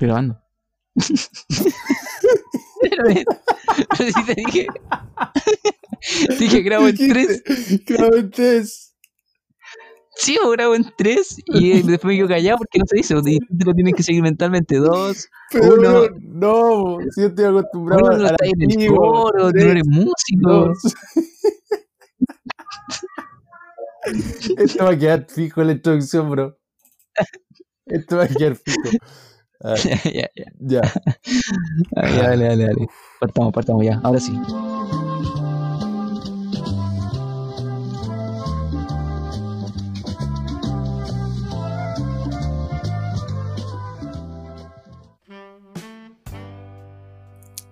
Estoy grabando. pero, pero si te dije. dije grabo en tres. Grabo en tres. Sí, o grabo en tres y después me quedo callado porque no se dice. Y tú lo tienes que seguir mentalmente. Dos, Pero uno. no, si yo estoy acostumbrado Uno no a está en el coro, tú Tres, no eres músico. dos. Esto va a quedar fijo en la introducción, bro. Esto va a quedar fijo. Ya, ya, ya, dale, dale, dale. Partamos, partamos ya. Ahora sí.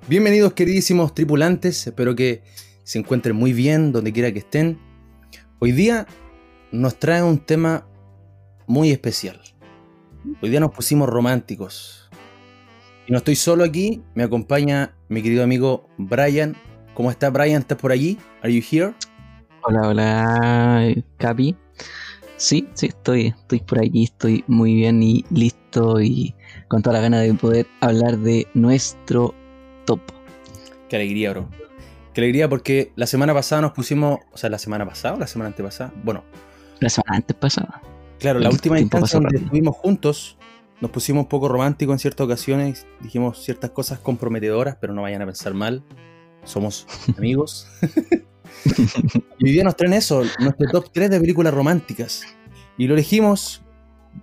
Bienvenidos queridísimos tripulantes, espero que se encuentren muy bien donde quiera que estén. Hoy día nos trae un tema muy especial. Hoy día nos pusimos románticos. Y no estoy solo aquí, me acompaña mi querido amigo Brian. ¿Cómo está Brian? ¿Estás por allí? ¿Are you here? Hola, hola, Capi. Sí, sí, estoy, estoy por aquí, estoy muy bien y listo y con toda la gana de poder hablar de nuestro top. Qué alegría, bro. Qué alegría porque la semana pasada nos pusimos, o sea, la semana pasada o la semana antepasada. Bueno, La semana antes pasada. Claro, la última instancia donde estuvimos juntos, nos pusimos un poco románticos en ciertas ocasiones, dijimos ciertas cosas comprometedoras, pero no vayan a pensar mal, somos amigos. y hoy día nos traen eso, nuestro top 3 de películas románticas. Y lo elegimos,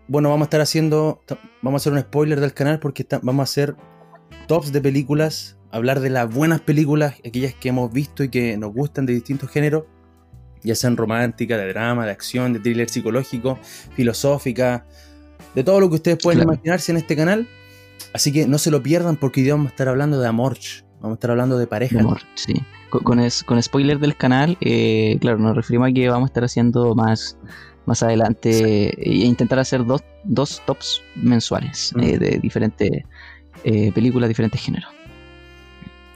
bueno, vamos a estar haciendo, vamos a hacer un spoiler del canal porque está- vamos a hacer tops de películas, hablar de las buenas películas, aquellas que hemos visto y que nos gustan de distintos géneros, ya sean romántica, de drama, de acción, de thriller psicológico, filosófica, de todo lo que ustedes pueden Claro. imaginarse en este canal. Así que no se lo pierdan porque hoy vamos a estar hablando de amor, vamos a estar hablando de pareja. De amor, sí. Con, con, es- con spoiler del canal, eh, claro, nos referimos a que vamos a estar haciendo más, más adelante e intentar hacer dos, dos tops mensuales Mm. eh, de diferentes eh, películas, diferentes géneros.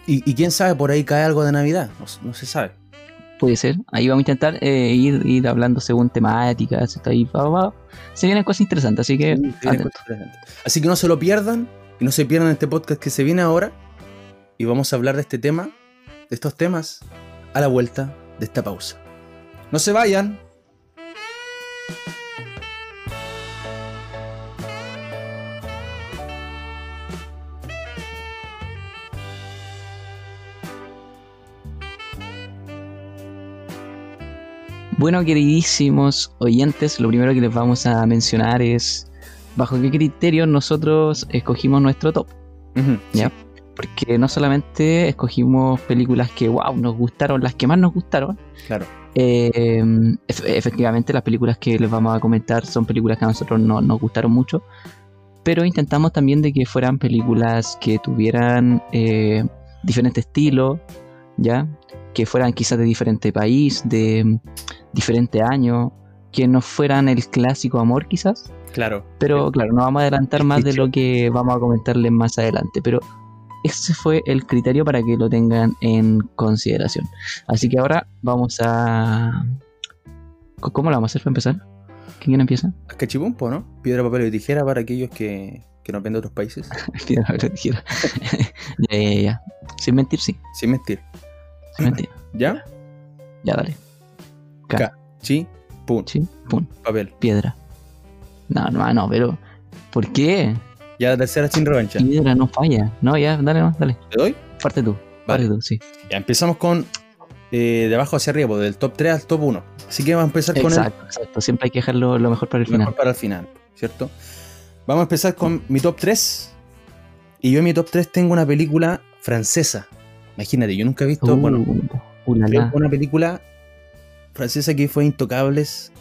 Y, y quién sabe, por ahí cae algo de Navidad, no se sabe. Puede ser. Ahí vamos a intentar eh, ir, ir hablando según temáticas. Está ahí, va, va. Se vienen cosas interesantes, así que Sí, interesantes. Así que no se lo pierdan y no se pierdan este podcast que se viene ahora. Y vamos a hablar de este tema, de estos temas, a la vuelta de esta pausa. No se vayan. Bueno, queridísimos oyentes, lo primero que les vamos a mencionar es bajo qué criterios nosotros escogimos nuestro top. ¿ya? Porque no solamente escogimos películas que, wow, nos gustaron, las que más nos gustaron. Claro. eh, ef- efectivamente, las películas que les vamos a comentar son películas que a nosotros no nos gustaron mucho. Pero intentamos también de que fueran películas que tuvieran eh, diferente estilo, ¿ya? Que fueran quizás de diferente país, de mm, diferente año, que no fueran el clásico amor quizás. Claro. Pero claro, no vamos a adelantar más de lo que vamos a comentarles más adelante. Pero ese fue el criterio para que lo tengan en consideración. Así que ahora vamos a... ¿Cómo ¿Cómo lo vamos a hacer para empezar? ¿Quién empieza? Cachipumpo, ¿no? Piedra, papel y tijera para aquellos que, que nos ven de otros países. Piedra, papel, tijera. ya, ya, ya. Sin mentir, sí. Sin mentir. Sin mentir. ¿Ya? Ya, dale. Ca- Ca- Chi, pum, Sí, pum, papel. piedra. No, no, no, pero... ¿Por qué? Ya la tercera sin revancha. Piedra no falla. No, ya, dale, dale. ¿Te doy? Parte tú. Parte tú, sí. Ya empezamos con eh, de abajo hacia arriba, pues, del top 3 al top 1. Así que vamos a empezar con el Exacto, exacto. Siempre hay que dejarlo lo mejor para el final. mejor para el final, ¿cierto? Vamos a empezar con mi top 3. Y yo en mi top 3 tengo una película francesa. Imagínate, yo nunca he visto, Uh, bueno, uh, una película francesa que fue Intocables,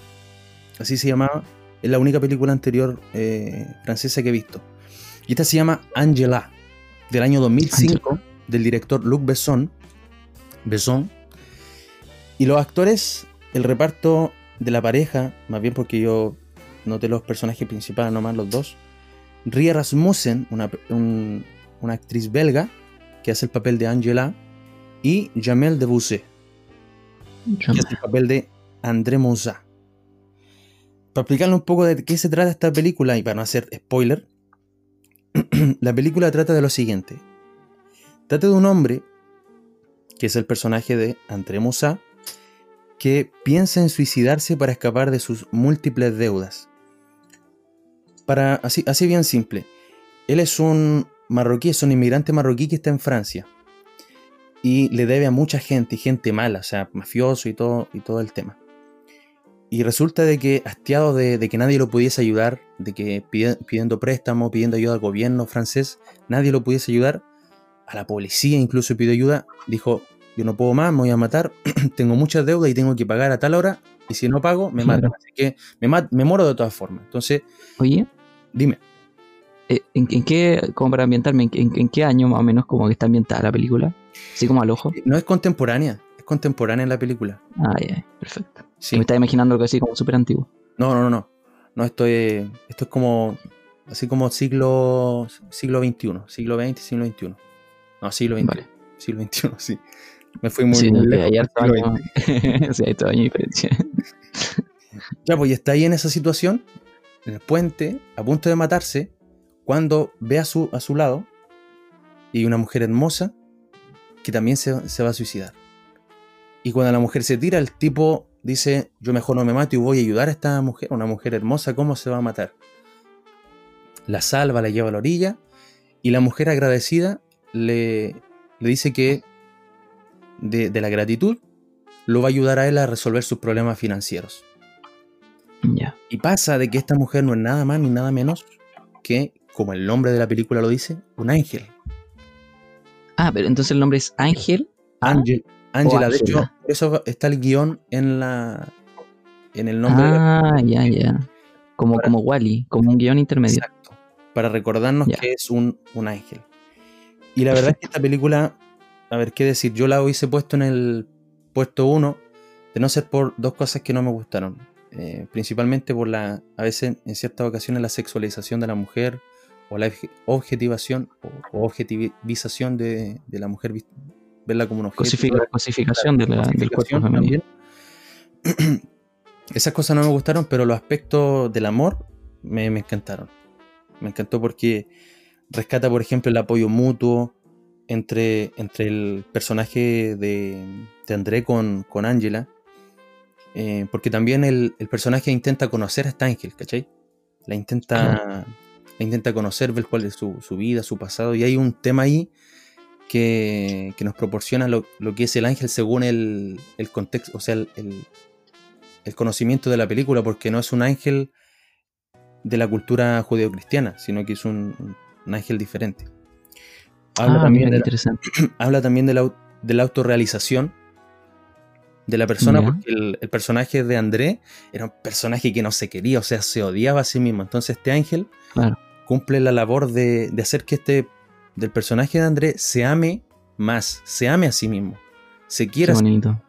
así se llamaba. Es la única película anterior eh, francesa que he visto. Y esta se llama Angela, del año 2005, del director Luc Besson. Besson. Y los actores, el reparto de la pareja, más bien porque yo noté los personajes principales, nomás los dos. Ria Rasmussen, una, un- una actriz belga, que hace el papel de Angela, y Jamel Debussy, que hace el papel de André Moussa. Para explicarle un poco de qué se trata esta película y para no hacer spoiler, la película trata de lo siguiente. Trata de un hombre, que es el personaje de André Moussa, que piensa en suicidarse para escapar de sus múltiples deudas. Para, así, así bien simple. Él es un marroquí, es un inmigrante marroquí que está en Francia. Y le debe a mucha gente, gente mala, o sea, mafioso y todo, y todo el tema. Y resulta de que, hastiado de, que nadie lo pudiese ayudar, de que pidiendo préstamo, pidiendo ayuda al gobierno francés, nadie lo pudiese ayudar, a la policía incluso pidió ayuda, dijo, yo no puedo más, me voy a matar, tengo muchas deudas y tengo que pagar a tal hora, y si no pago, me matan. Así que me, me muero de todas formas. Entonces, oye, dime. Eh, ¿En, qué, como para ambientarme, en, qué año más o menos como que está ambientada la película? Así como al ojo. No es contemporánea, es contemporánea en la película. Ah, ya, perfecto. Sí. Me estaba imaginando algo así como súper antiguo. No, no, no, no. No estoy. Esto es como. Así como siglo. siglo XXI. Siglo XX, siglo XXI. No, siglo XX. Vale. Siglo XXI, sí. Me fui muy, sí, lejos. sí, hay todo año diferencia. ya, pues, y está ahí en esa situación, en el puente, a punto de matarse, cuando ve a su, a su lado y una mujer hermosa que también se, se va a suicidar. Y cuando la mujer se tira, el tipo dice, yo mejor no me mato y voy a ayudar a esta mujer, una mujer hermosa, ¿cómo se va a matar? La salva, la lleva a la orilla y la mujer agradecida le, le dice que de, la gratitud lo va a ayudar a él a resolver sus problemas financieros. Y pasa de que esta mujer no es nada más ni nada menos que, como el nombre de la película lo dice, un ángel. Ah, pero entonces el nombre es Ángel. Ángel. Ángela, de hecho, eso está el guion en la en el nombre. Ah, ya, ya. Como, como Wally, como un guion intermedio. Exacto. Para recordarnos que es un, un ángel. Y la verdad es que esta película a ver, qué decir, yo la hubiese puesto en el puesto 1, de no ser por dos cosas que no me gustaron. Eh, principalmente por la, a veces en ciertas ocasiones, la sexualización de la mujer o la objetivación o, objetivización de, la mujer, verla como un objeto. cosificación de del cuerpo femenino. Esas cosas no me gustaron, pero los aspectos del amor me encantaron. Me encantó porque rescata, por ejemplo, el apoyo mutuo, entre, entre el personaje de, de André con, con Angela, eh, porque también el, personaje intenta conocer a esta ángel, ¿cachai? La intenta, la intenta conocer, ver cuál es su, vida, su pasado, y hay un tema ahí que, nos proporciona lo, que es el ángel según el, contexto, o sea, el, el, conocimiento de la película, porque no es un ángel de la cultura judeocristiana, sino que es un ángel diferente. Habla, ah, también, de la, habla también de la, de la autorrealización de la persona, porque el, personaje de André era un personaje que no se quería, o sea, se odiaba a sí mismo. Entonces este ángel cumple la labor de, hacer que este, del personaje de André, se ame más, se ame a sí mismo, se quiera. Qué bonito.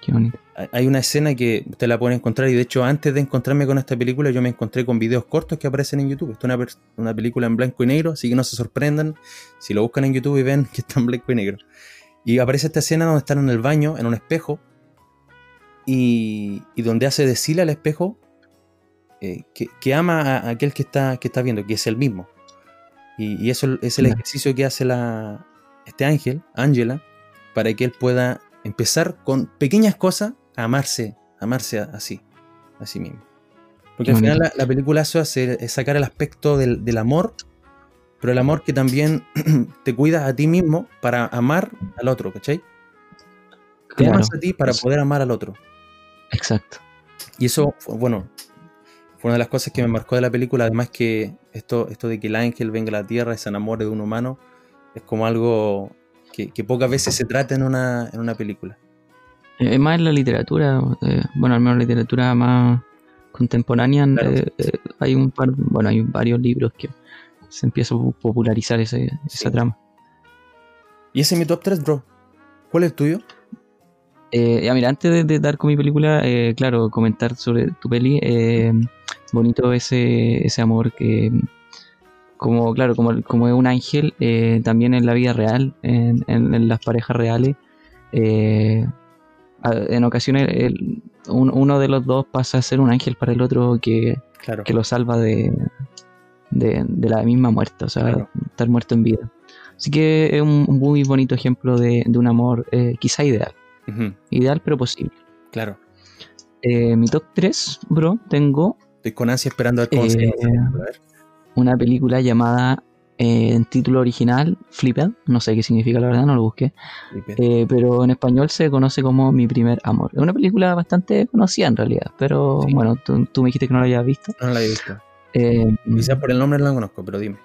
Qué bonito. Hay una escena que usted la puede encontrar y de hecho antes de encontrarme con esta película yo me encontré con videos cortos que aparecen en YouTube. Esto es una, película en blanco y negro, así que no se sorprendan si lo buscan en YouTube y ven que está en blanco y negro. Y aparece esta escena donde están en el baño, en un espejo, y, donde hace decir al espejo eh, que, ama a aquel que está, que está viendo, que es el mismo. Y, eso es el ejercicio que hace la, este ángel, Ángela, para que él pueda empezar con pequeñas cosas amarse, amarse así, a sí mismo. Porque al final la, película eso hace es sacar el aspecto del, amor, pero el amor que también te cuida a ti mismo para amar al otro, ¿cachai? Te amas a ti para poder amar al otro. Exacto. Y eso, bueno, fue una de las cosas que me marcó de la película, además que esto, esto de que el ángel venga a la tierra y se enamore de un humano, es como algo que, pocas veces se trata en una, en una película. Es más en la literatura, eh, bueno, al menos la literatura más contemporánea, eh, eh, hay un par, bueno, hay varios libros que se empieza a popularizar ese, esa trama. ¿Y ese es mi top 3, bro? ¿Cuál es el tuyo? Ya mira, antes de, dar con mi película, claro, comentar sobre tu peli, bonito ese, ese amor que, como, claro, como, como es un ángel, también en la vida real, en, en las parejas reales, eh, en ocasiones uno de los dos pasa a ser un ángel para el otro que, que lo salva de, de, de la misma muerte, o sea, Claro. estar muerto en vida. Así que es un, un muy bonito ejemplo de, de un amor eh, quizá ideal. Ideal pero posible. Claro. Eh, mi top 3, bro, tengo Estoy con ansia esperando a ver cómo se llama esa Eh, una película llamada eh, en título original Flipped, no sé qué significa la verdad, no lo busqué, eh, pero en español se conoce como Mi primer amor. Es una película bastante conocida en realidad, pero Sí. bueno, tú, tú me dijiste que no la habías visto. No la he visto. Eh, Quizás por el nombre no la conozco, pero dime.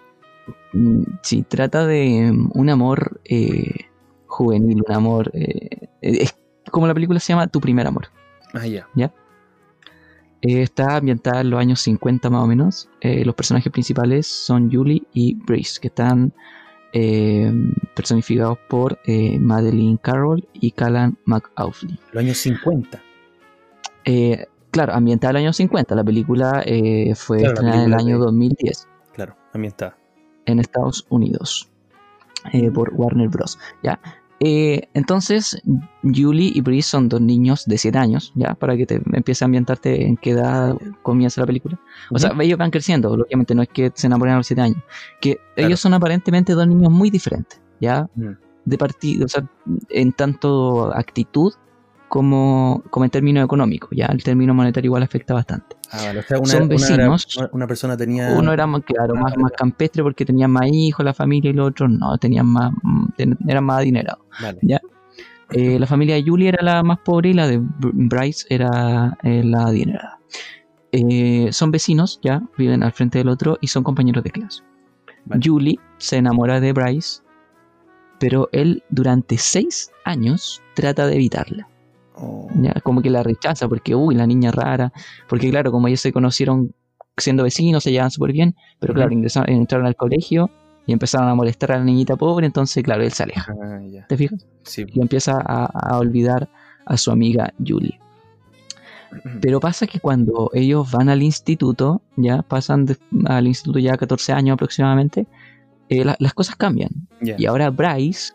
mm, sí, trata de mm, un amor eh, juvenil, un amor... eh, es como la película se llama Tu primer amor. Ah, ya. Eh, está ambientada en los años 50 más o menos. Eh, los personajes principales son Julie y Brace, que están personificados por Madeline Carroll y Callan McAuliffe. Los años 50. Eh, claro, ambientada en los años 50. La película fue Claro, estrenada en el año de- 2010 Claro, está. en Estados Unidos eh, por Warner Bros. ¿ya? Eh, entonces, Julie y Brice son dos niños de 7 años, ya para que te empieces a ambientarte en qué edad comienza la película. O sea, ellos van creciendo, lógicamente no es que se enamoren a los 7 años, que Claro. ellos son aparentemente dos niños muy diferentes, ya de partido, o sea, en tanto actitud como, como en términos económicos, ya el término monetario igual afecta bastante. Ah, vale. O sea, una, Son vecinos. una, una persona tenía. Uno era más, claro, Ah, más, más campestre porque tenían más hijos la familia y los otros no, tenían más, eran más adinerados. Vale. Eh, la familia de Julie era la más pobre y la de Br- Bryce era eh, la adinerada. Eh, son vecinos, ya, viven al frente del otro y son compañeros de clase. Vale. Julie se enamora de Bryce, pero él durante seis años trata de evitarla. Oh, ¿ya? Como que la rechaza porque, uy, la niña rara. Porque, claro, como ellos se conocieron siendo vecinos, se llevan súper bien, pero claro, ingresaron, entraron al colegio y empezaron a molestar a la niñita pobre, entonces, claro, él se aleja. Ah. ¿Te fijas? Sí. y empieza a, a olvidar a su amiga Julie. Pero pasa que cuando ellos van al instituto, ya pasan de- al instituto ya 14 años aproximadamente, eh, la- las cosas cambian. Y ahora Bryce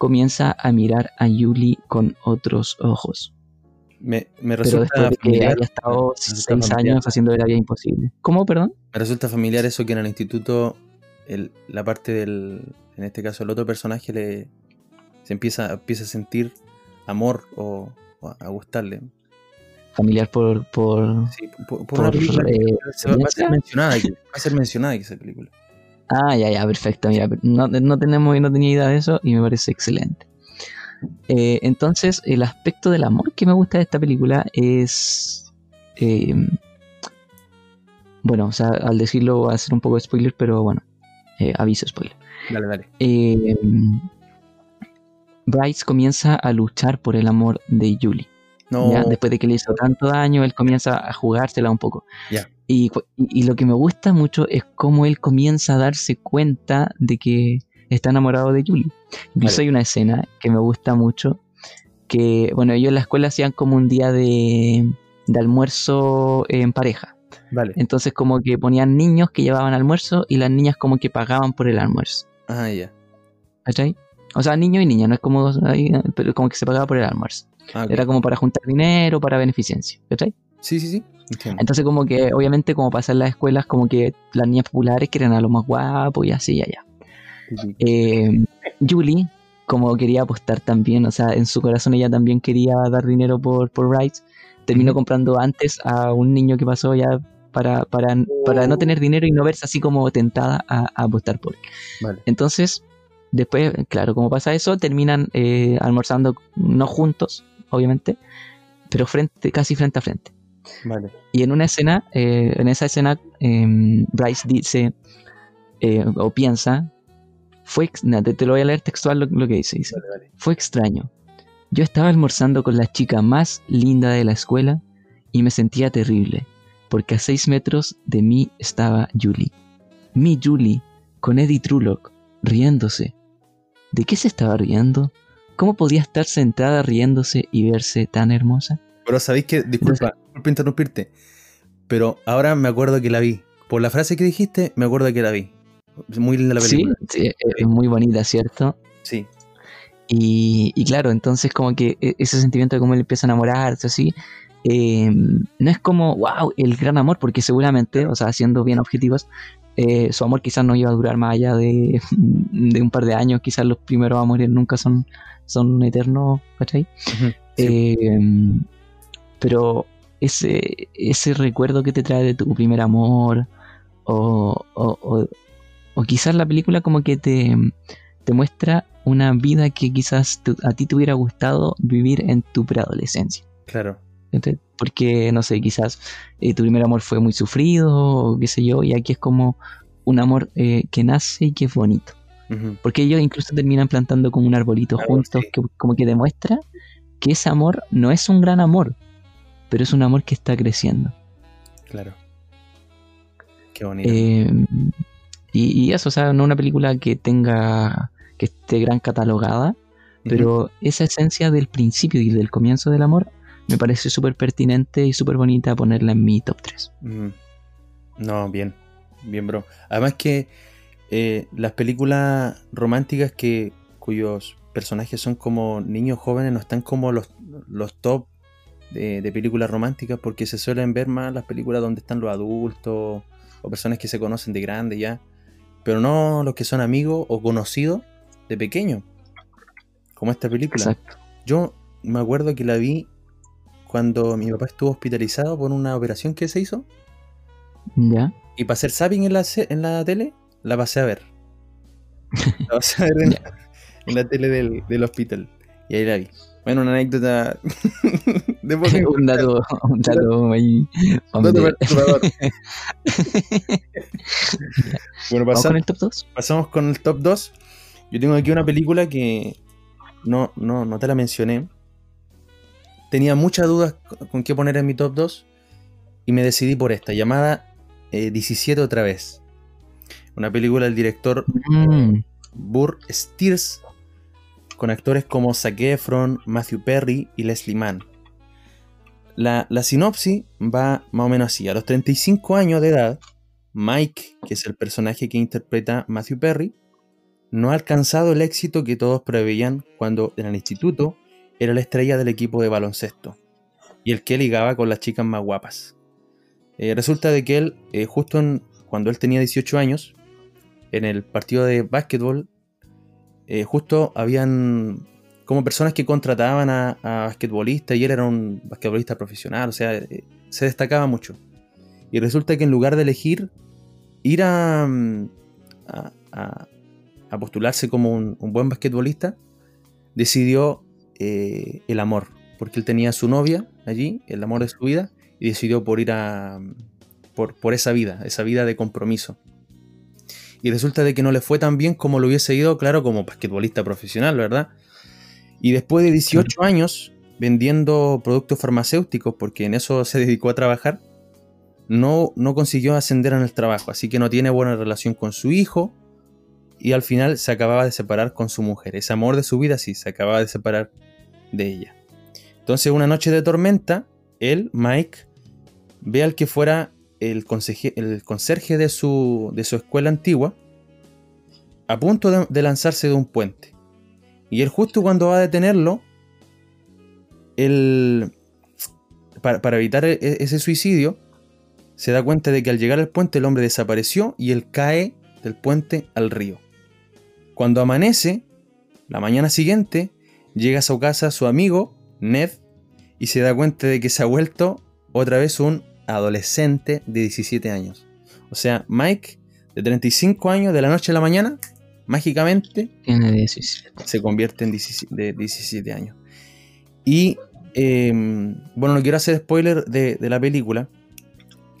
comienza a mirar a Julie con otros ojos. Me, me Pero resulta después de que familiar. haya estado me resulta 6 familiar. años haciendo la vida imposible. ¿Cómo, perdón? Me resulta familiar eso que en el instituto el- la parte del, en este caso el otro personaje le se empieza, empieza a sentir amor o, o a gustarle. Familiar por... por... Sí, por, por Por, una película eh, va, va a ser mencionada aquí, va a ser mencionada aquí esa película. Ah, ya, ya, perfecto. Mira, no, no tenemos, no tenía idea de eso y me parece excelente. Eh, entonces, el aspecto del amor que me gusta de esta película es. eh, bueno, o sea, al decirlo va a ser un poco de spoiler, pero bueno, eh, aviso spoiler. Dale, dale. Bryce comienza a luchar por el amor de Julie. No, ¿ya? Después de que le hizo tanto daño, él comienza a jugársela un poco. Ya. Y, lo que me gusta mucho es cómo él comienza a darse cuenta de que está enamorado de Julie. Incluso Vale. hay una escena que me gusta mucho, que, bueno, ellos en la escuela hacían como un día de, de almuerzo en pareja. vale. Entonces como que ponían niños que llevaban almuerzo y las niñas como que pagaban por el almuerzo. Ah, ya. ¿Cachai? O sea, niño y niña, no es como, pero como que se pagaba por el almuerzo. Ah. Era como para juntar dinero, para beneficencia, ¿cachai? Sí, sí, sí. Entiendo. Entonces como que, obviamente, como pasa en las escuelas, como que las niñas populares quieren a lo más guapo y así y allá. Eh, Julie, como quería apostar también, o sea, en su corazón ella también quería dar dinero por, por rights, terminó comprando antes a un niño que pasó ya para, para, para no tener dinero y no verse así como tentada a, a apostar por él. Vale. Entonces, después, claro, como pasa eso, terminan eh, almorzando, no juntos, obviamente, pero frente, casi frente a frente. Vale. Y en una escena, eh, en esa escena, em, Bryce dice eh, o piensa, fue, na, te, te lo voy a leer textual lo, lo que dice, dice, Vale, vale. fue extraño. Yo estaba almorzando con la chica más linda de la escuela y me sentía terrible, porque a seis metros de mí estaba Julie. Mi Julie, con Eddie Trulock, riéndose. ¿De qué se estaba riendo? ¿Cómo podía estar sentada riéndose y verse tan hermosa? Pero sabéis que, disculpa, disculpa interrumpirte, pero ahora me acuerdo que la vi. Por la frase que dijiste, me acuerdo que la vi. Muy linda la película. sí, es- es muy bonita, ¿cierto? Sí. Y, y claro, entonces como que e- ese sentimiento de cómo él empieza a enamorarse, así, eh, no es como, wow, el gran amor, porque seguramente, o sea, siendo bien objetivos, eh, su amor quizás no iba a durar más allá de, de, un par de años, quizás los primeros amores nunca son, son eternos, ¿cachai? Eh, pero ese, ese recuerdo que te trae de tu primer amor, o, o, o, quizás la película como que te, te muestra una vida que quizás a ti te hubiera gustado vivir en tu preadolescencia. Claro. Porque, no sé, quizás eh, tu primer amor fue muy sufrido, o qué sé yo, y aquí es como un amor eh, que nace y que es bonito. Porque ellos incluso terminan plantando como un arbolito juntos, que como que demuestra que ese amor no es un gran amor, pero es un amor que está creciendo. Claro. Qué bonito. Em, y, eso, o sea, no una película que tenga, que esté gran catalogada, pero esa esencia del principio y del comienzo del amor me parece súper pertinente y súper bonita ponerla en mi top 3. No, bien, bien, bro. Además que eh, las películas románticas que cuyos personajes son como niños jóvenes no están como los, los top de, películas románticas porque se suelen ver más las películas donde están los adultos o personas que se conocen de grande ya, pero no los que son amigos o conocidos de pequeño, como esta película. Yo me acuerdo que la vi cuando mi papá estuvo hospitalizado por una operación que se hizo. Ya. Y para hacer zapping en la, en la tele, la pasé a ver. La pasé a ver en, la, tele del, del, hospital. Y ahí la vi. Bueno, una anécdota. de un dato, un dato ahí. Un dato perturbador. bueno, pasamos con el top 2. Pasamos con el top 2. Yo tengo aquí una película que no, no, no te la mencioné tenía muchas dudas con qué poner en mi top 2 y me decidí por esta, llamada 17 eh, otra vez. Una película del director mm. Burr Steers con actores como Zac Efron, Matthew Perry y Leslie Mann. La, la, sinopsis va más o menos así. A los 35 años de edad, Mike, que es el personaje que interpreta Matthew Perry, no ha alcanzado el éxito que todos preveían cuando en el instituto era la estrella del equipo de baloncesto y el que ligaba con las chicas más guapas. Eh, resulta de que él, eh, justo cuando él tenía 18 años, en el partido de básquetbol, eh, justo habían como personas que contrataban a, basquetbolistas y él era un basquetbolista profesional, o sea, se destacaba mucho. Y resulta que en lugar de elegir ir a, mm, a, postularse como un, buen basquetbolista, decidió eh, el amor, porque él tenía a su novia allí, el amor de su vida, y decidió por ir a. por, por esa vida, esa vida de compromiso. Y resulta de que no le fue tan bien como lo hubiese ido, claro, como basquetbolista profesional, ¿verdad? Y después de 18 años vendiendo productos farmacéuticos, porque en eso se dedicó a trabajar, no, no consiguió ascender en el trabajo, así que no tiene buena relación con su hijo, y al final se acababa de separar con su mujer. Ese amor de su vida sí, se acababa de separar de ella. Entonces, una noche de tormenta, él, Mike, ve al que fuera el, conserje de su, de su escuela antigua a punto de, lanzarse de un puente. Y él justo cuando va a detenerlo, para, para, evitar e, e, ese suicidio, se da cuenta de que al llegar al puente el hombre desapareció y él cae del puente al río. Cuando amanece, la mañana siguiente, llega a su casa su amigo, Ned, y se da cuenta de que se ha vuelto otra vez un adolescente de 17 años. O sea, Mike, de 35 años, de la noche a la mañana, mágicamente se convierte en 17, de 17 años. Y em, bueno, no quiero hacer spoiler de, la película,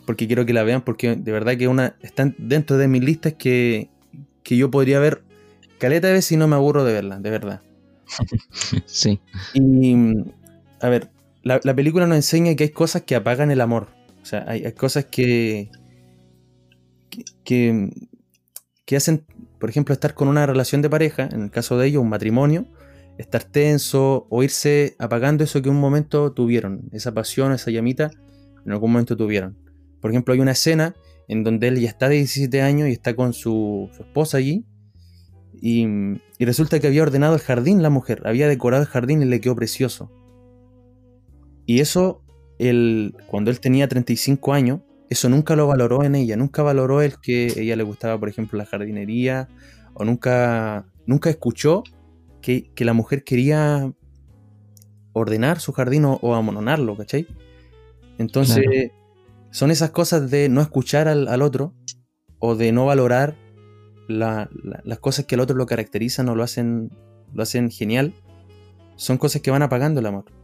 porque quiero que la vean, porque de verdad que una están dentro de mis listas que, que yo podría ver caleta de veces y no me aburro de verla, de verdad. sí. Y, a ver, la, película nos enseña que hay cosas que apagan el amor. Sea, hay, cosas que, que, que, hacen, por ejemplo, estar con una relación de pareja, en el caso de ellos, un matrimonio, estar tenso o irse apagando eso que un momento tuvieron, esa pasión, esa llamita, en algún momento tuvieron. Por ejemplo, hay una escena en donde él ya está de 17 años y está con su, su esposa allí, y, resulta que había ordenado el jardín la mujer, había decorado el jardín y le quedó precioso. Y eso, cuando él tenía 35 años, eso nunca lo valoró en ella, nunca valoró el que ella le gustaba, por ejemplo, la jardinería, o nunca, nunca escuchó que, la mujer quería ordenar su jardín o, amononarlo, ¿cachai? Entonces, son esas cosas de no escuchar al, otro o de no valorar las cosas que al otro lo caracterizan o lo hacen, lo hacen genial, son cosas que van apagando el amor.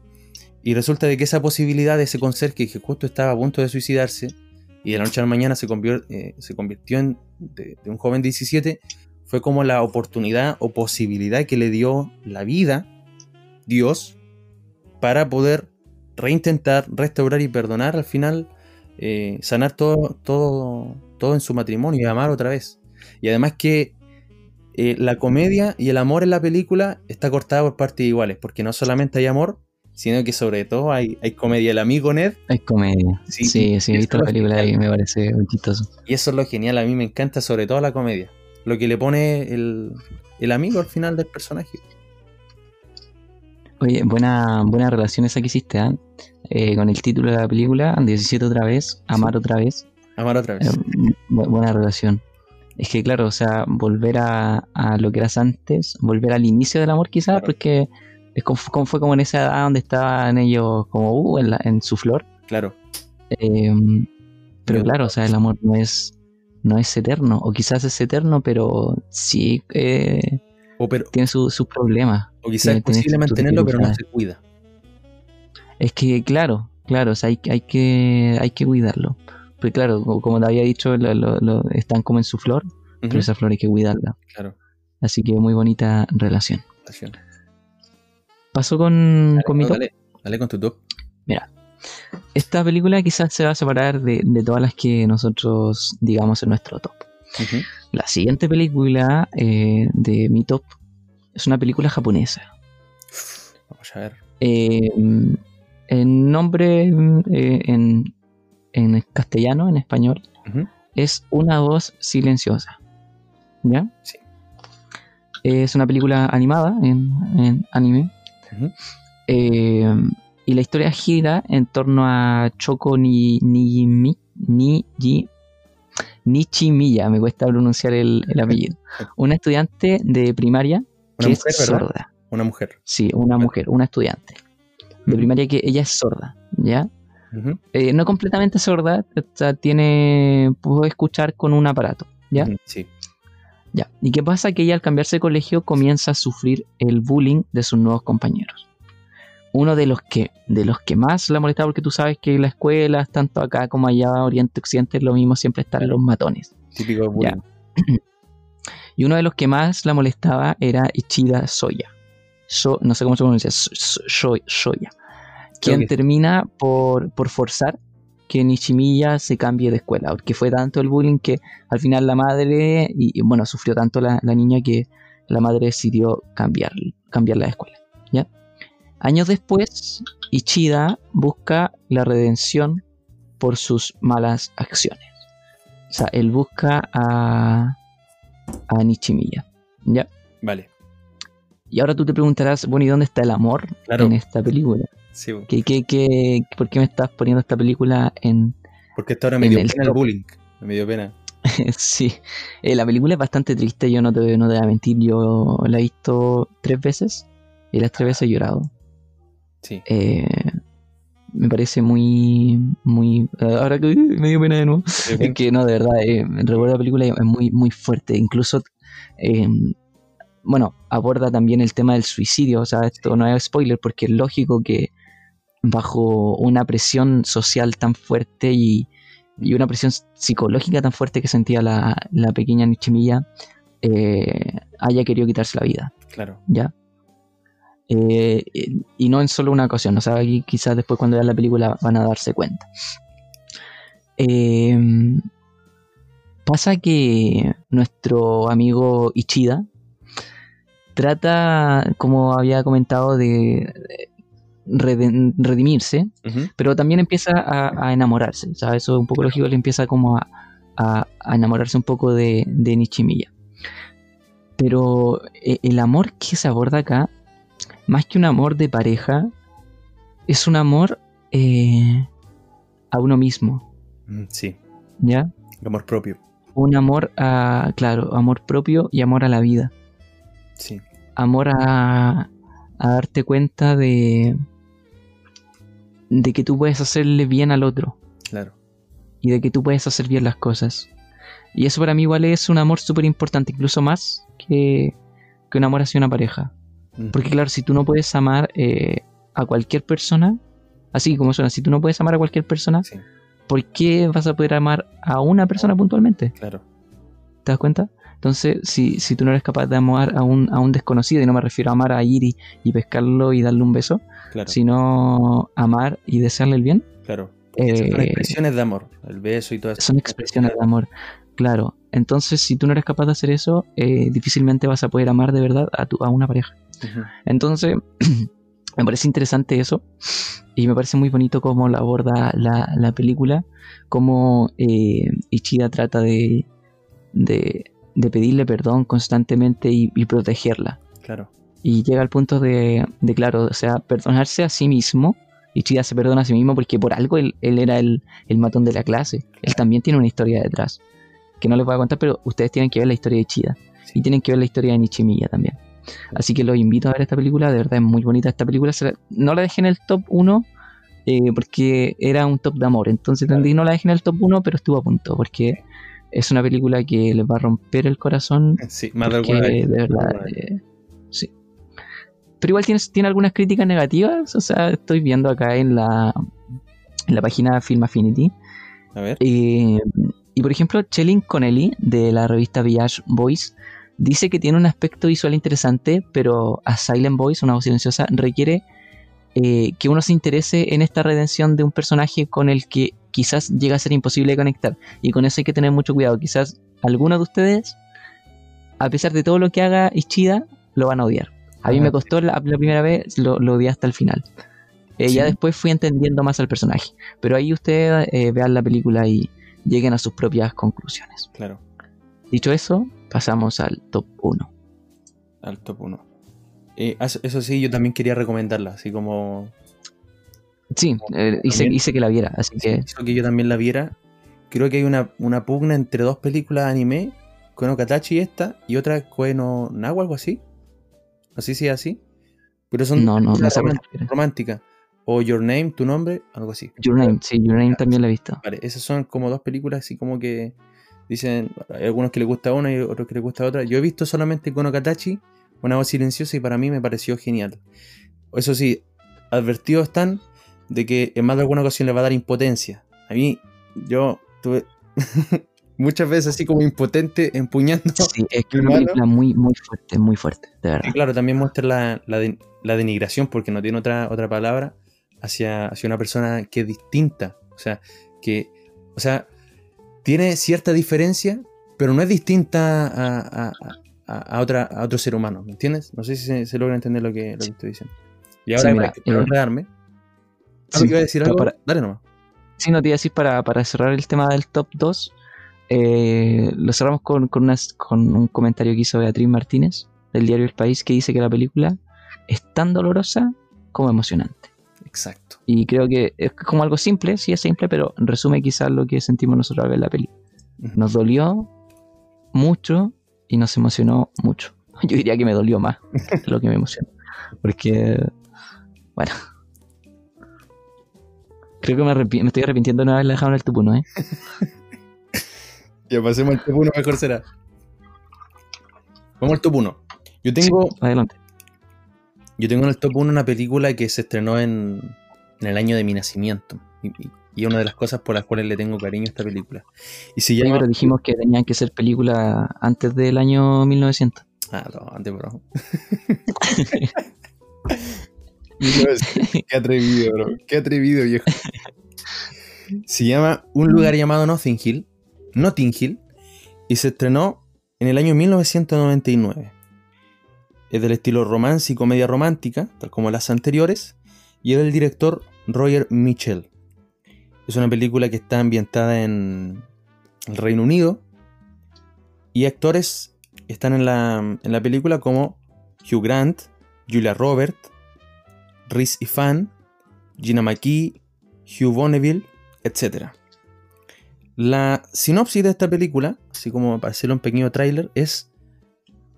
Y resulta de que esa posibilidad de ese conserje que justo estaba a punto de suicidarse, y de la noche a la mañana se, eh, convirtió en de, un joven 17, fue como la oportunidad o posibilidad que le dio la vida, Dios, para poder reintentar, restaurar y perdonar al final, eh, sanar todo, todo, todo en su matrimonio y amar otra vez. Y además que eh, la comedia y el amor en la película está cortada por partes iguales, porque no solamente hay amor, sino que sobre todo hay, hay comedia. El amigo Ned. Hay comedia. Sí, sí, he visto la película y me parece muy chistoso. Y eso es lo genial, a mí me encanta sobre todo la comedia. Lo que le pone el, amigo al final del personaje. Oye, buena, buena relación esa que hiciste, ¿eh? eh con el título de la película, 17 otra vez, Amar otra vez. Amar otra vez. Eh, buena relación. Es que claro, o sea, volver a, lo que eras antes, volver al inicio del amor quizás, porque es como, fue como en esa edad donde estaban ellos como uh, en, su flor. Claro. Em, pero claro, o sea, el amor no es, no es eterno, o quizás es eterno, pero sí eh, tiene sus problemas. O quizás es posible mantenerlo, pero no se cuida. Es que, claro, claro, o sea, hay, hay, que, hay que cuidarlo. Porque claro, como te había dicho, están como en su flor, pero esa flor hay que cuidarla. Claro. Así que muy bonita relación. relación. Paso con, con mi top. Dale, con tu top. Mira, esta película quizás se va a separar de, todas las que nosotros digamos en nuestro top. La siguiente película eh, de mi top es una película japonesa. Vamos a ver. Eh, el nombre eh, en, en, castellano, en español, es Una voz silenciosa. ¿Ya? Sí. Es una película animada en, en anime eh, y la historia gira en torno a Choco ni, ni, ni, ni, Nichimiya, me cuesta pronunciar el, apellido. Una estudiante de primaria que es sorda. Una mujer. Sí, una mujer, una estudiante de primaria que ella es sorda, ¿ya? Eh, no completamente sorda, o tiene, puede escuchar con un aparato, ¿ya? Sí. Ya. ¿Y qué pasa? Que ella al cambiarse de colegio comienza a sufrir el bullying de sus nuevos compañeros. Uno de los que, de los que más la molestaba, porque tú sabes que en la escuela, tanto acá como allá, Oriente Occidente, es lo mismo, siempre están los matones. Típico bullying. Y uno de los que más la molestaba era Ichida Soya. no sé cómo se pronuncia, Soya. Quien termina por, por forzar que Nishimiya se cambie de escuela, porque fue tanto el bullying que al final la madre, y, bueno, sufrió tanto la, niña que la madre decidió cambiar, cambiarla de escuela. ¿ya? Años después, Ichida busca la redención por sus malas acciones. O sea, él busca a, a Nishimiya. ¿Ya? Vale. Y ahora tú te preguntarás, bueno, ¿y dónde está el amor en esta película? ¿Qué, por qué me estás poniendo esta película en. Porque esta ahora me dio pena el bullying. Me dio pena. sí. Eh, la película es bastante triste, yo no te, no te voy a mentir. Yo la he visto tres veces y las tres veces he llorado. Sí. Eh, me parece muy. muy ahora que me dio pena de nuevo. Es que no, de verdad, eh, recuerdo la película es muy, muy fuerte. Incluso. Eh, bueno, aborda también el tema del suicidio. O sea, esto no es spoiler porque es lógico que bajo una presión social tan fuerte y, una presión psicológica tan fuerte que sentía la, pequeña Nichimilla, eh, haya querido quitarse la vida. Claro. ¿Ya? Eh, y no en solo una ocasión, o sea, aquí quizás después cuando vean la película van a darse cuenta. Eh, pasa que nuestro amigo Ichida trata, como había comentado, de, redimirse, pero también empieza a, enamorarse. O eso es un poco lógico, le empieza como a, enamorarse un poco de, de Nichimiya. Pero eh, el amor que se aborda acá, más que un amor de pareja, es un amor eh, a uno mismo. Mm, Sí, ¿ya? amor propio. Un amor a, claro, amor propio y amor a la vida. Sí, Amor a, a darte cuenta de, de que tú puedes hacerle bien al otro claro. y de que tú puedes hacer bien las cosas. Y eso para mí igual es un amor súper importante, incluso más que, que un amor hacia una pareja. Porque claro, si tú no puedes amar eh, a cualquier persona, así como suena, si tú no puedes amar a cualquier persona, Sí, ¿por qué vas a poder amar a una persona puntualmente? claro. ¿Te das cuenta? Entonces, si, si tú no eres capaz de amar a un, a un desconocido, y no me refiero a amar a ir y, y pescarlo y darle un beso, Claro, sino amar y desearle el bien, claro. Son eh, expresiones de amor, el beso y todo eso. son expresiones de amor. Claro, entonces si tú no eres capaz de hacer eso, eh, difícilmente vas a poder amar de verdad a, tu, a una pareja. Entonces, me parece interesante eso y me parece muy bonito cómo lo aborda la, la película, cómo eh, Ichida trata de, de, de pedirle perdón constantemente y, y protegerla. Claro, Y llega al punto de, de, claro, o sea, perdonarse a sí mismo. Ichida se perdona a sí mismo porque por algo él, él era el, el matón de la clase. Él también tiene una historia detrás, que no les voy a contar, pero ustedes tienen que ver la historia de Ichida. sí, Y tienen que ver la historia de Nichimiya también. Así que los invito a ver esta película, de verdad es muy bonita esta película. la- no la dejé en el top 1 eh, porque era un top de amor. Entonces Claro. no la dejé en el top 1, pero estuvo a punto porque es una película que les va a romper el corazón. sí, más de Porque alguna de verdad, eh, sí. Pero igual tiene, tiene algunas críticas negativas. O sea, estoy viendo acá en la, en la página Film Affinity. A ver, Eh, y por ejemplo, Chelin Connelly de la revista Village Voice dice que tiene un aspecto visual interesante, pero a Silent Voice, una voz silenciosa, requiere eh, que uno se interese en esta redención de un personaje con el que quizás llega a ser imposible de conectar. Y con eso hay que tener mucho cuidado. Quizás alguno de ustedes, a pesar de todo lo que haga Ichida, lo van a odiar. A mí me costó la, la primera vez, lo, lo odié hasta el final. Eh, Ya después fui entendiendo más al personaje. Pero ahí ustedes eh, vean la película y lleguen a sus propias conclusiones. claro, Dicho eso, pasamos al top 1. al top 1. eso sí, yo también quería recomendarla, así como Sí, eh, hice, hice que la viera, así que hizo que yo también la viera. Creo que hay una, una pugna entre dos películas de anime, Kono Katachi esta y otra Koeno Nawa, algo así. Así sí, así. Pero son no, no, no románticas. O Your Name, tu nombre, algo así. Your Name, sí, Your Name también la he visto. Vale, esas son como dos películas así como que dicen, hay algunos que les gusta una y otros que les gusta otra. Yo he visto solamente Kono Katachi, una voz silenciosa y para mí me pareció genial. Eso sí, advertidos están de que en más de alguna ocasión les va a dar impotencia. A mí, yo tuve muchas veces así como impotente empuñando. Sí, es que una película muy, muy fuerte, muy fuerte, de Y verdad. claro, también muestra la, la, de- la denigración, porque no tiene otra, otra palabra, hacia, hacia una persona que es distinta. O sea, que, o sea, tiene cierta diferencia, pero no es distinta a, a- a- a otra, a otro ser humano, ¿me entiendes? No sé si se, se logra entender lo que, lo que estoy diciendo. Y ahora, Sí, mira, para, para eh, ¿algo sí, que iba a decir algo? para- Dale nomás. Sí, no te iba a decir para, para cerrar el tema del top 2. eh, lo cerramos con, con, unas- con un comentario que hizo Beatriz Martínez del diario El País que dice que la película es tan dolorosa como emocionante. Exacto. Y creo que es como algo simple, sí es simple, pero resume quizás lo que sentimos nosotros al ver la peli. Ujú. Nos dolió mucho y nos emocionó mucho. Yo diría que me dolió más de lo que me emocionó. Porque, bueno. Creo que me, arrepi- me estoy arrepintiendo de no haberla dejado en el top 1, ¿eh? Ya pasemos al top 1, mejor será. Vamos al top 1. Yo tengo, Adelante. Yo tengo en el top 1 una película que se estrenó en, en el año de mi nacimiento. Y, es una de las cosas por las cuales le tengo cariño a esta película. Y se Sí, llama. pero dijimos que tenían que ser películas antes del año 1900. Ah, no, antes, bro. Qué atrevido, bro. Qué atrevido, viejo. Se llama Un lugar llamado Notting Hill. Notting Hill. Y se estrenó en el año 1999. Es del estilo romance y comedia romántica, tal como las anteriores. Y es del director Roger Mitchell. Es una película que está ambientada en el Reino Unido. Y actores están en la, en la película como Hugh Grant, Julia Robert, Rhys Ifan, Gina McKee, Hugh Bonneville, etc. La sinopsis de esta película, así como para hacerlo un pequeño tráiler, es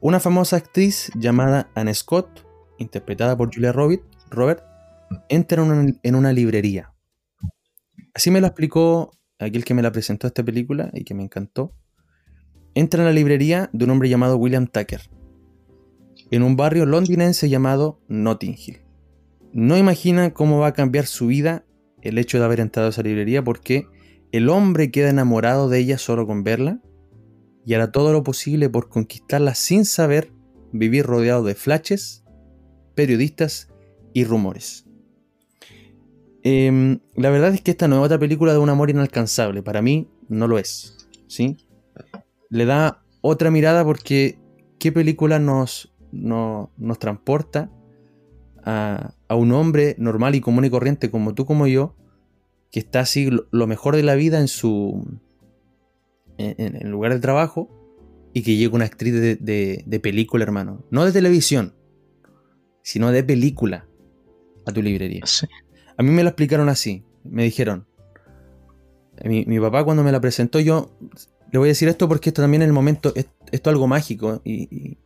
una famosa actriz llamada Anne Scott, interpretada por Julia Robert, Robert entra en una, en una librería. Así me lo explicó aquel que me la presentó esta película y que me encantó. Entra en la librería de un hombre llamado William Tucker, en un barrio londinense llamado Notting Hill. No imagina cómo va a cambiar su vida el hecho de haber entrado a esa librería porque el hombre queda enamorado de ella solo con verla y hará todo lo posible por conquistarla sin saber vivir rodeado de flashes, periodistas y rumores. Em, la verdad es que esta no es otra película de un amor inalcanzable. Para mí no lo es. ¿sí? Le da otra mirada porque ¿qué película nos, nos transporta a, un hombre normal y común y corriente como tú, como yo, que está así lo mejor de la vida en su en, el lugar de trabajo y que llega una actriz de, de, película, hermano. No de televisión, sino de película a tu librería. A mí me lo explicaron así. Me dijeron, mi, papá cuando me la presentó, yo le voy a decir esto porque esto también en el momento, esto es algo mágico y,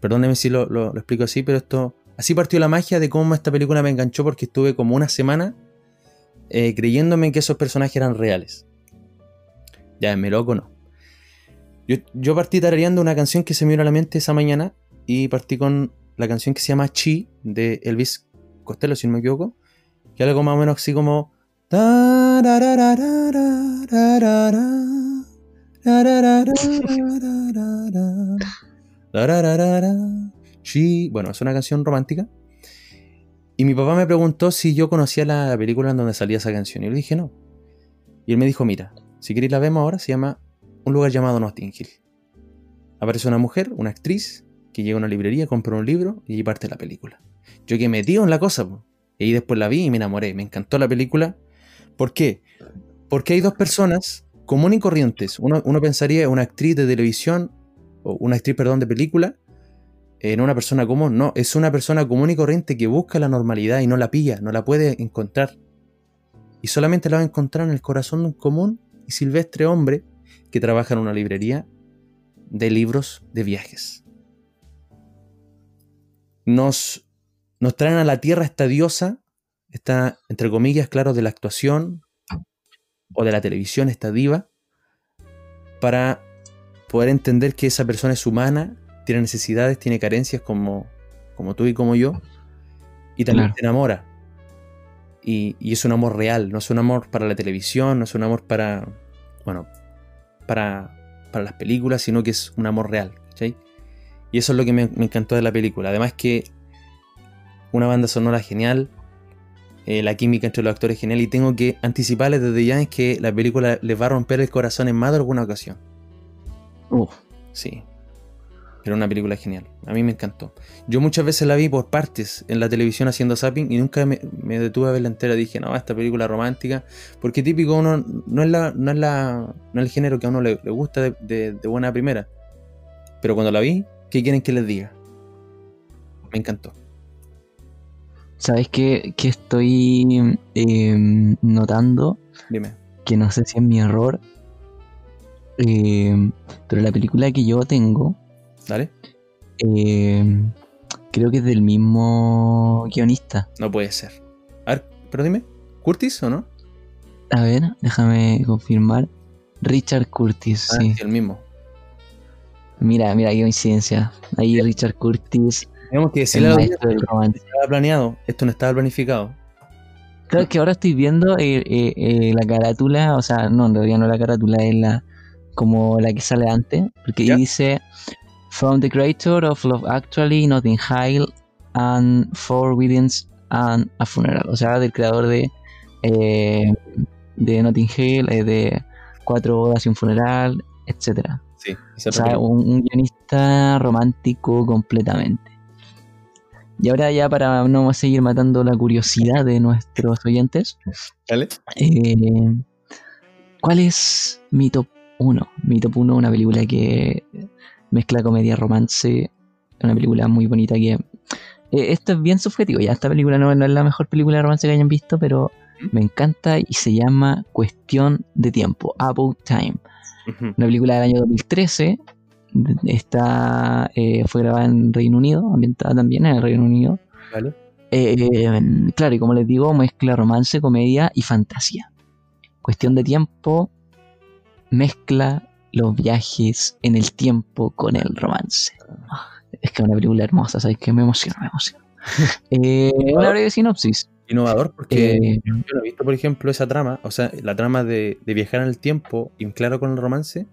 perdóneme si lo, lo, explico así, pero esto Así partió la magia de cómo esta película me enganchó porque estuve como una semana eh, creyéndome que esos personajes eran reales. Ya, me loco no. Yo, partí tarareando una canción que se me vino a la mente esa mañana y partí con la canción que se llama Chi de Elvis Costello, si no me equivoco, que algo más o menos así como... Sí, bueno, es una canción romántica. Y mi papá me preguntó si yo conocía la película en donde salía esa canción. Y le dije no. Y él me dijo, mira, si queréis la vemos ahora, se llama Un lugar llamado Notting Hill. Aparece una mujer, una actriz, que llega a una librería, compra un libro y parte la película. Yo que metido en la cosa, y después la vi y me enamoré. Me encantó la película. ¿Por qué? Porque hay dos personas comunes y corrientes. Uno, uno pensaría una actriz de televisión, o una actriz, perdón, de película, en una persona común, no, es una persona común y corriente que busca la normalidad y no la pilla, no la puede encontrar. Y solamente la va a encontrar en el corazón de un común y silvestre hombre que trabaja en una librería de libros de viajes. Nos, nos traen a la tierra esta diosa, esta, entre comillas, claro, de la actuación o de la televisión, esta diva, para poder entender que esa persona es humana tiene necesidades, tiene carencias como, como tú y como yo, y también te enamora. Y, es un amor real, no es un amor para la televisión, no es un amor para, bueno, para, para las películas, sino que es un amor real. Y eso es lo que me, encantó de la película. Además que una banda sonora genial, eh, la química entre los actores genial, y tengo que anticiparles desde ya es que la película les va a romper el corazón en más de alguna ocasión. Sí, era una película genial. A mí me encantó. Yo muchas veces la vi por partes en la televisión haciendo zapping y nunca me, detuve a verla entera. Dije, no, esta película romántica. Porque típico uno no es la, no es la, no es el género que a uno le, gusta de, buena primera. Pero cuando la vi, ¿qué quieren que les diga? Me encantó. ¿Sabes qué, qué estoy em, notando? Dime. Que no sé si es mi error. Em, pero la película que yo tengo Dale. Eh, creo que es del mismo guionista. No puede ser. A ver, pero dime, ¿Curtis o no? A ver, déjame confirmar. Richard Curtis, ah, sí. el mismo. Mira, mira, qué coincidencia. Ahí Richard Curtis. Tenemos que decirle romance. Estaba planeado, esto no estaba planificado. Claro que ahora estoy viendo eh, eh, la carátula, o sea, no, en realidad no la carátula, es la como la que sale antes, porque dice From the creator of Love Actually, Notting Hill, and Four Weddings and a Funeral. O sea, del creador de, eh, de Notting Hill, eh, de Cuatro bodas y un funeral, etc. Sí, o sea, un, guionista romántico completamente. Y ahora ya para no seguir matando la curiosidad de nuestros oyentes. Eh, ¿Cuál es mi top 1? Mi top 1, una película que mezcla comedia, romance. Una película muy bonita que... Eh, esto es bien subjetivo, ya esta película no, es la mejor película de romance que hayan visto, pero me encanta y se llama Cuestión de Tiempo, About Time. Una película del año 2013. Está, eh, fue grabada en Reino Unido, ambientada también en el Reino Unido. Vale. Eh, claro, y como les digo, mezcla romance, comedia y fantasía. Cuestión de tiempo, mezcla los viajes en el tiempo con el romance. Es que es una película hermosa, ¿sabes? Que me emociona, me emociona. Eh, una breve sinopsis. Innovador porque Eh, yo no he visto, por ejemplo, esa trama, o sea, la trama de, de viajar en el tiempo y mezclarlo con el romance.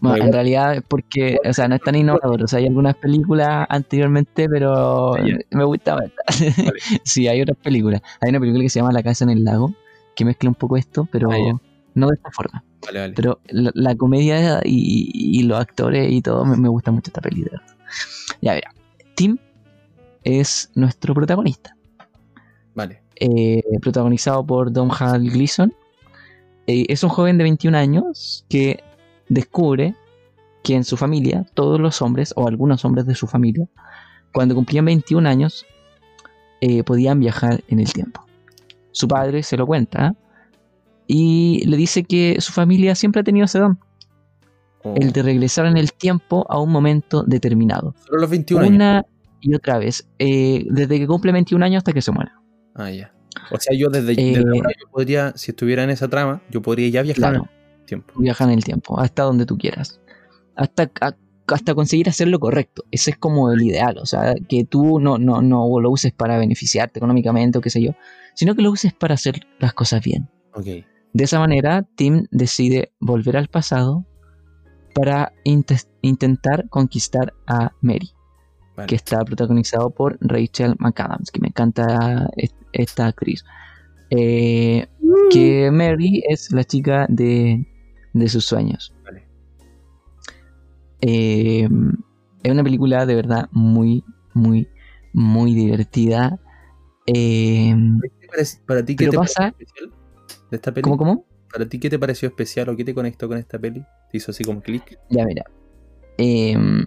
Bueno, en bien. realidad es porque, o sea, no es tan innovador. O sea, hay algunas películas anteriormente, pero me gustaba esta. sí, hay otras películas. Hay una película que se llama La casa en el lago, que mezcla un poco esto, pero Ah, no de esta forma. Vale, vale. Pero la, la comedia y, y los actores y todo, me, me gusta mucho esta verdad. Ya verá. Tim es nuestro protagonista. Vale. eh, protagonizado por Don Hal Gleason. Eh, es un joven de 21 años que descubre que en su familia, todos los hombres, o algunos hombres de su familia, cuando cumplían 21 años, eh, podían viajar en el tiempo. Su padre se lo cuenta y le dice que su familia siempre ha tenido ese don, Oh, el de regresar en el tiempo a un momento determinado. Solo los 21 años. Una y otra vez, eh, desde que cumple 21 años hasta que se muera. Ah, ya. O sea, yo desde, Eh, desde ahora yo podría, si estuviera en esa trama, yo podría ya viajar Claro. en el tiempo. viajar en el tiempo, hasta donde tú quieras. Hasta, a- hasta conseguir hacer lo correcto. Ese es como el ideal. O sea, que tú no, no, no lo uses para beneficiarte económicamente o qué sé yo, sino que lo uses para hacer las cosas bien. Ok. De esa manera, Tim decide volver al pasado para inte- intentar conquistar a Mary, Vale. que está protagonizado por Rachel McAdams, que me encanta est- esta actriz. Eh, que Mary es la chica de, de sus sueños. Vale. Eh, es una película de verdad muy, muy, muy divertida. Eh, ¿Qué te parece- ¿Para ti qué te pasa- de esta peli? ¿Cómo, cómo? ¿Para ti qué te pareció especial o qué te conectó con esta peli? ¿Te hizo así como clic? Ya mira. Em,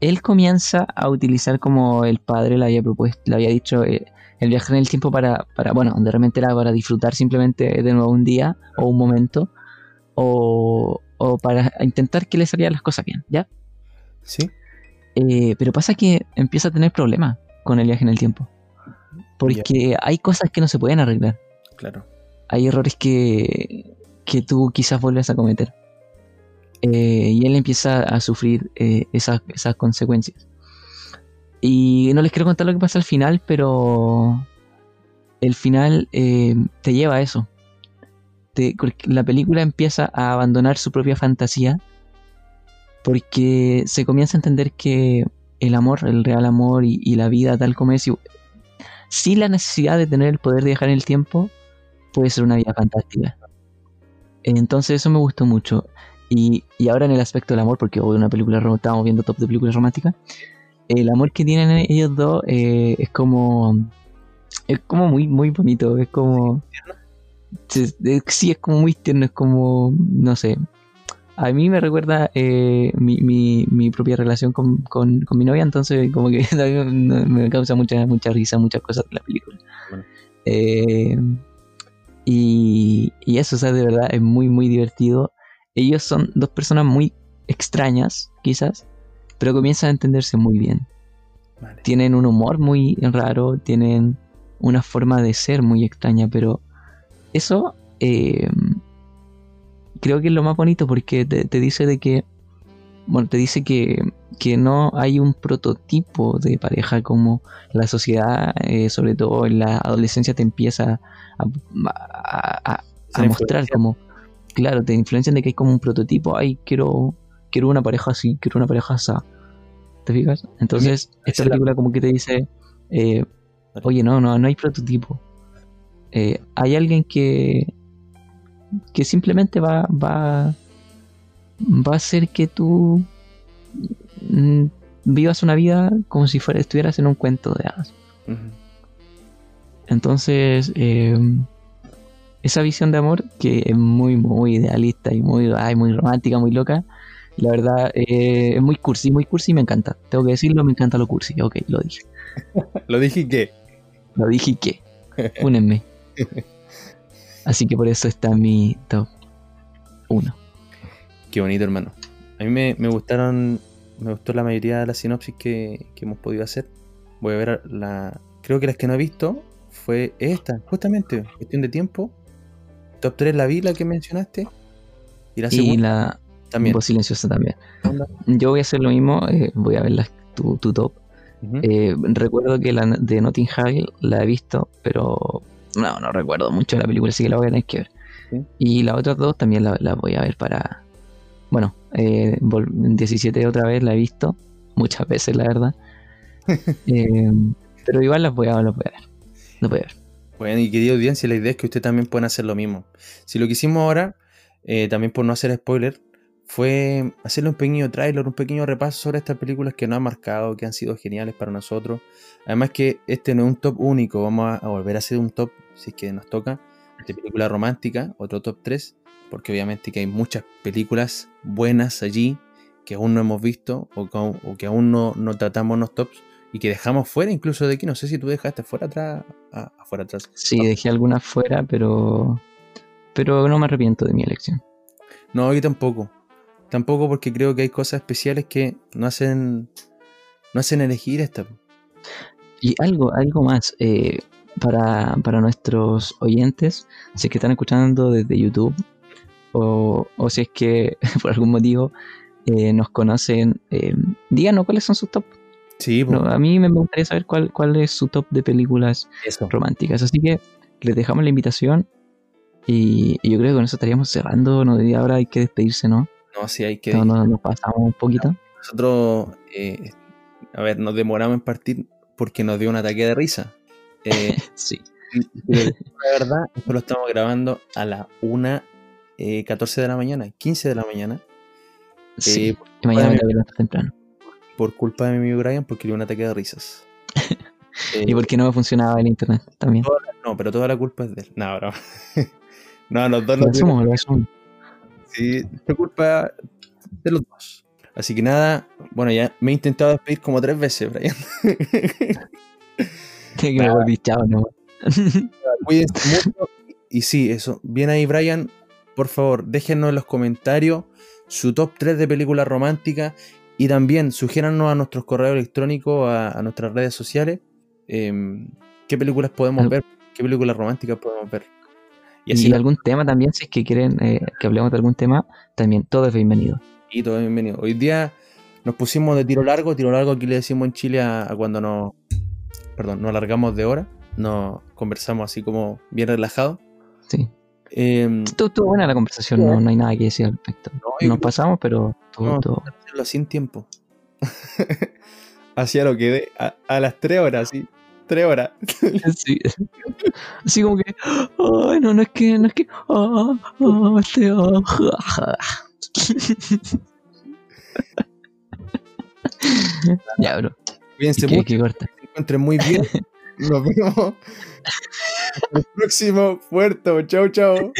él comienza a utilizar como el padre le había propuesto, le había dicho eh, el viajar en el tiempo para, para, bueno, de repente era para disfrutar simplemente de nuevo un día o un momento, o, o para intentar que le salieran las cosas bien, ¿ya? Sí. Eh, pero pasa que empieza a tener problemas con el viaje en el tiempo. Porque hay cosas que no se pueden arreglar. Claro. Hay errores que, que tú quizás vuelves a cometer. Eh, y él empieza a sufrir eh, esas, esas consecuencias. Y no les quiero contar lo que pasa al final, pero el final eh, te lleva a eso. La película empieza a abandonar su propia fantasía porque se comienza a entender que el amor, el real amor y, la vida tal como es, sin la necesidad de tener el poder de viajar en el tiempo, puede ser una vida fantástica. Entonces eso me gustó mucho. Y, y ahora en el aspecto del amor, porque hoy una película, estábamos viendo top de películas románticas, el amor que tienen ellos dos eh, es como... Es como muy, muy bonito, es como... Sí, es- sí, es como muy tierno, es como, no sé. A mí me recuerda eh, mi, mi, mi propia relación con, con, con mi novia, entonces como que me, me causa mucha, mucha risa, muchas cosas de la película. Bueno. Eh, y, y eso, o sea, de verdad es muy, muy divertido. Ellos son dos personas muy extrañas, quizás, pero comienzan a entenderse muy bien. Vale. Tienen un humor muy raro, tienen una forma de ser muy extraña, pero eso eh, creo que es lo más bonito porque te, te dice de que, bueno, te dice que, que no hay un prototipo de pareja como la sociedad, eh, sobre todo en la adolescencia, te empieza a, a- a- a mostrar como, claro, te influencian de que hay como un prototipo, ay, quiero, quiero una pareja así, quiero una pareja así. ¿Te fijas? Entonces, esta la- película como que te dice, eh, oye, no, no, no hay prototipo. Eh, hay alguien que, que simplemente va, va, va a hacer que tú mm, vivas una vida como si fuera, estuvieras en un cuento de hadas. Entonces, eh, esa visión de amor que es muy, muy idealista y muy, ay, muy romántica, muy loca, la verdad eh, es muy cursi, muy cursi y me encanta. Tengo que decirlo, me encanta lo cursi. Ok, lo dije. Lo dije que. Lo dije y qué. Únenme. Así que por eso está mi top 1. Qué bonito, hermano. A mí me, me gustaron, me gustó la mayoría de las sinopsis que, que hemos podido hacer. Voy a ver la. Creo que las que no he visto fue esta, justamente, cuestión de tiempo. Top 3 la vi, la que mencionaste. Y la Y segunda la también. voz silenciosa también. Onda. Yo voy a hacer lo mismo, eh, voy a ver las- tu, tu top. Eh, recuerdo que la de Notting Hill la he visto, pero no, no recuerdo mucho de la película, así que la voy a tener que ver. Sí. Y las otras dos también las la voy a ver para... Bueno, eh, vol- 17 otra vez la he visto, muchas veces la verdad. Eh, pero igual las voy a, las voy a ver. Las voy a ver. Bueno, y querida audiencia, la idea es que ustedes también puedan hacer lo mismo. Si lo que hicimos ahora, eh, también por no hacer spoiler, fue hacerle un pequeño tráiler, un pequeño repaso sobre estas películas que nos han marcado, que han sido geniales para nosotros. Además que este no es un top único, vamos a, a volver a hacer un top, si es que nos toca, de película romántica, otro top 3, porque obviamente que hay muchas películas buenas allí que aún no hemos visto o que aún, o que aún no, no tratamos en los tops y que dejamos fuera incluso de aquí. No sé si tú dejaste fuera atrás, afuera atrás. Sí, dejé algunas fuera, pero... Pero no me arrepiento de mi elección. No, yo tampoco. Tampoco porque creo que hay cosas especiales que no hacen, no hacen elegir esta. Y algo, algo más eh, para, para nuestros oyentes, si es que están escuchando desde YouTube o, o si es que por algún motivo eh, nos conocen, eh, díganos cuáles son sus top. Sí, No, a mí me gustaría saber cuál, cuál es su top de películas eso. románticas. Así que les dejamos la invitación y, y yo creo que con eso estaríamos cerrando. No, y ahora hay que despedirse, ¿no? No, sí, hay que. No, no, nos pasamos un poquito. Nosotros, eh, a ver, nos demoramos en partir porque nos dio un ataque de risa. Eh, Sí. la verdad, esto lo estamos grabando a la 1, eh, 14 de la mañana, 15 de la mañana, sí. Eh, y mañana me temprano. por culpa de mi amigo Brian, porque le dio un ataque de risas. Eh, Y porque no me funcionaba el internet también. No, pero toda la culpa es de él. No, bro. no, los dos Lo asumo, lo asumo. Sí, fue culpa de los dos. Así que nada, bueno, ya me he intentado despedir como tres veces, Brian. que me volví chavo, ¿no? Cuídense mucho. Y sí, eso. Bien ahí, Brian. Por favor, déjenos en los comentarios su top 3 de películas románticas. Y también sugiéranos a nuestros correos electrónicos, a, a nuestras redes sociales, em, qué películas podemos Al- ver, qué películas románticas podemos ver. Y Y, así algún tema también, si es que quieren eh, que hablemos de algún tema, también todo es bienvenido. Y todo bienvenido. Hoy día nos pusimos de tiro largo. Tiro largo aquí le decimos en Chile a, a cuando nos. Perdón, nos alargamos de hora. Nos conversamos así como bien relajado. Sí. Em, Estuvo, estuvo buena la conversación, no, no hay nada que decir al respecto. No, Nos pasamos, pero todo, No. todo- hacerlo sin tiempo. Hacía lo que de a, a las 3 horas, sí. 3 horas. Sí. Así como que, ay, no, no es que, no es que, ah, ah, este, ya, bro. Cuídense ¿Qué, mucho, qué corta? se encuentren muy bien. Nos vemos en el próximo puerto. Chau, chau.